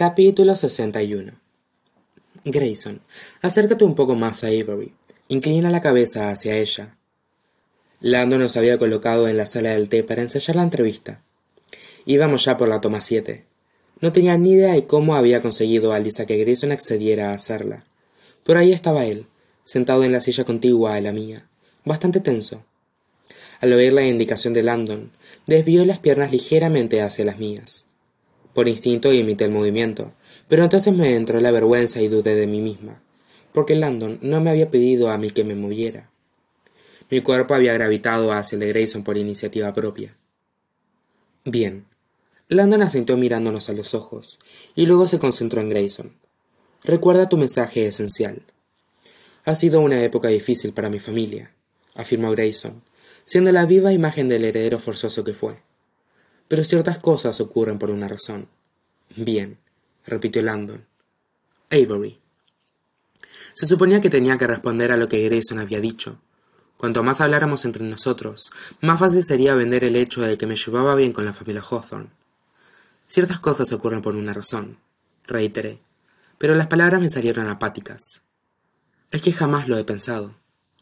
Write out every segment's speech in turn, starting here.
Capítulo 61 Grayson, acércate un poco más a Avery. Inclina la cabeza hacia ella. Lando nos había colocado en la sala del té para ensayar la entrevista. Íbamos ya por la toma siete. No tenía ni idea de cómo había conseguido Alice que Grayson accediera a hacerla. Por ahí estaba él, sentado en la silla contigua a la mía, bastante tenso. Al oír la indicación de Landon, desvió las piernas ligeramente hacia las mías. Por instinto imité el movimiento, pero entonces me entró la vergüenza y dudé de mí misma, porque Landon no me había pedido a mí que me moviera. Mi cuerpo había gravitado hacia el de Grayson por iniciativa propia. Bien. Landon asintió mirándonos a los ojos, y luego se concentró en Grayson. Recuerda tu mensaje esencial. Ha sido una época difícil para mi familia, afirmó Grayson, siendo la viva imagen del heredero forzoso que fue. Pero ciertas cosas ocurren por una razón. Bien, repitió Landon. Avery. Se suponía que tenía que responder a lo que Grayson había dicho. Cuanto más habláramos entre nosotros, más fácil sería vender el hecho de que me llevaba bien con la familia Hawthorne. Ciertas cosas ocurren por una razón, reiteré, pero las palabras me salieron apáticas. Es que jamás lo he pensado,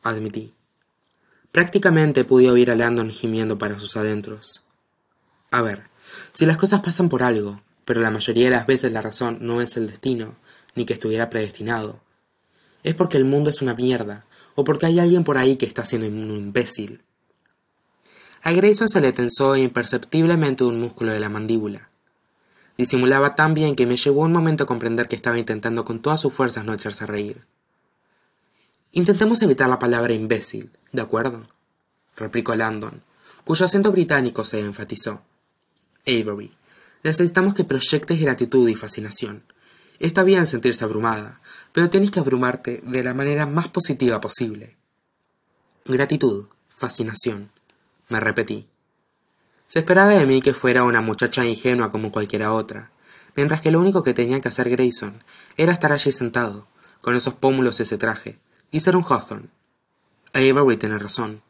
admití. Prácticamente pude oír a Landon gimiendo para sus adentros. A ver, si las cosas pasan por algo, pero la mayoría de las veces la razón no es el destino, ni que estuviera predestinado, es porque el mundo es una mierda, o porque hay alguien por ahí que está siendo un imbécil. A Grayson se le tensó imperceptiblemente un músculo de la mandíbula. Disimulaba tan bien que me llevó un momento a comprender que estaba intentando con todas sus fuerzas no echarse a reír. Intentemos evitar la palabra imbécil, ¿de acuerdo? replicó Landon, cuyo acento británico se enfatizó. Avery, necesitamos que proyectes gratitud y fascinación. Está bien sentirse abrumada, pero tienes que abrumarte de la manera más positiva posible. Gratitud, fascinación, me repetí. Se esperaba de mí que fuera una muchacha ingenua como cualquiera otra, mientras que lo único que tenía que hacer Grayson era estar allí sentado, con esos pómulos y ese traje, y ser un Hawthorne. Avery tiene razón.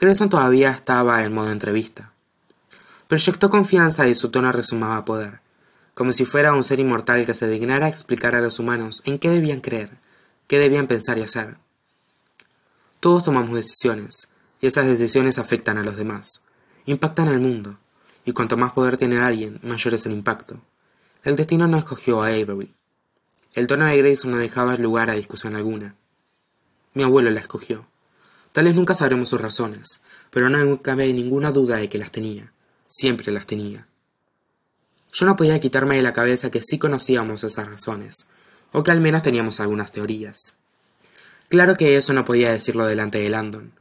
Grayson todavía estaba en modo entrevista. Proyectó confianza y su tono resumaba poder, como si fuera un ser inmortal que se dignara explicar a los humanos en qué debían creer, qué debían pensar y hacer. Todos tomamos decisiones, y esas decisiones afectan a los demás, impactan al mundo, y cuanto más poder tiene alguien, mayor es el impacto. El destino no escogió a Avery. El tono de Grayson no dejaba lugar a discusión alguna. Mi abuelo la escogió. Tal vez nunca sabremos sus razones, pero no cabe ninguna duda de que las tenía. Siempre las tenía. Yo no podía quitarme de la cabeza que sí conocíamos esas razones, o que al menos teníamos algunas teorías. Claro que eso no podía decirlo delante de Landon.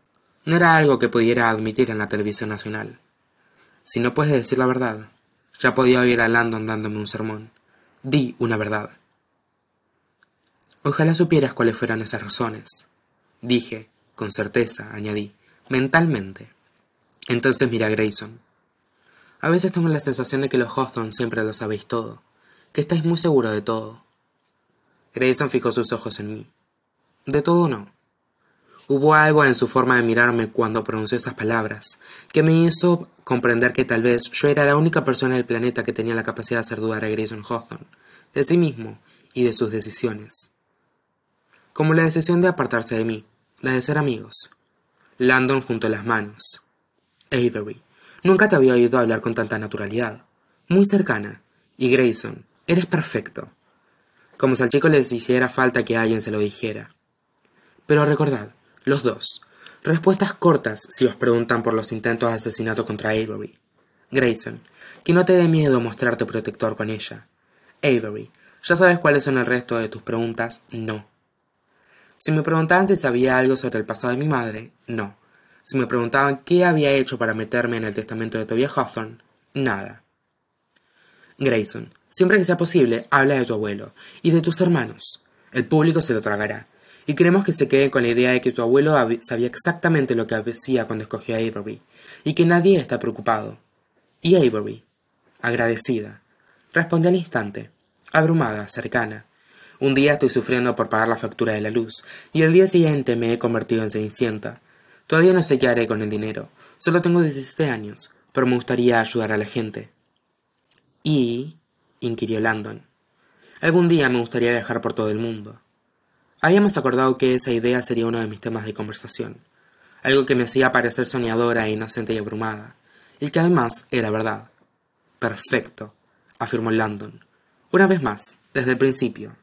No era algo que pudiera admitir en la televisión nacional. Si no puedes decir la verdad, ya podía oír a Landon dándome un sermón. Di una verdad. Ojalá supieras cuáles fueran esas razones. Dije, con certeza, añadí, mentalmente. Entonces mira a Grayson. A veces tengo la sensación de que los Hawthorne siempre lo sabéis todo, que estáis muy seguro de todo. Grayson fijó sus ojos en mí. De todo no. Hubo algo en su forma de mirarme cuando pronunció esas palabras, que me hizo comprender que tal vez yo era la única persona del planeta que tenía la capacidad de hacer dudar a Grayson Hawthorne, de sí mismo y de sus decisiones como la decisión de apartarse de mí, la de ser amigos. Landon juntó las manos. Avery, nunca te había oído hablar con tanta naturalidad. Muy cercana. Y Grayson, eres perfecto. Como si al chico les hiciera falta que alguien se lo dijera. Pero recordad, los dos, respuestas cortas si os preguntan por los intentos de asesinato contra Avery. Grayson, que no te dé miedo mostrarte protector con ella. Avery, ya sabes cuáles son el resto de tus preguntas, no. Si me preguntaban si sabía algo sobre el pasado de mi madre, no. Si me preguntaban qué había hecho para meterme en el testamento de Tobias Hawthorne, nada. Grayson, siempre que sea posible, habla de tu abuelo y de tus hermanos. El público se lo tragará. Y queremos que se quede con la idea de que tu abuelo sabía exactamente lo que hacía cuando escogió a Avery, y que nadie está preocupado. Y Avery, agradecida, responde al instante, abrumada, cercana, un día estoy sufriendo por pagar la factura de la luz, y el día siguiente me he convertido en cenicienta. Todavía no sé qué haré con el dinero. Solo tengo 17 años, pero me gustaría ayudar a la gente. ¿Y? inquirió Landon. Algún día me gustaría viajar por todo el mundo. Habíamos acordado que esa idea sería uno de mis temas de conversación, algo que me hacía parecer soñadora, inocente y abrumada, y que además era verdad. Perfecto, afirmó Landon. Una vez más, desde el principio,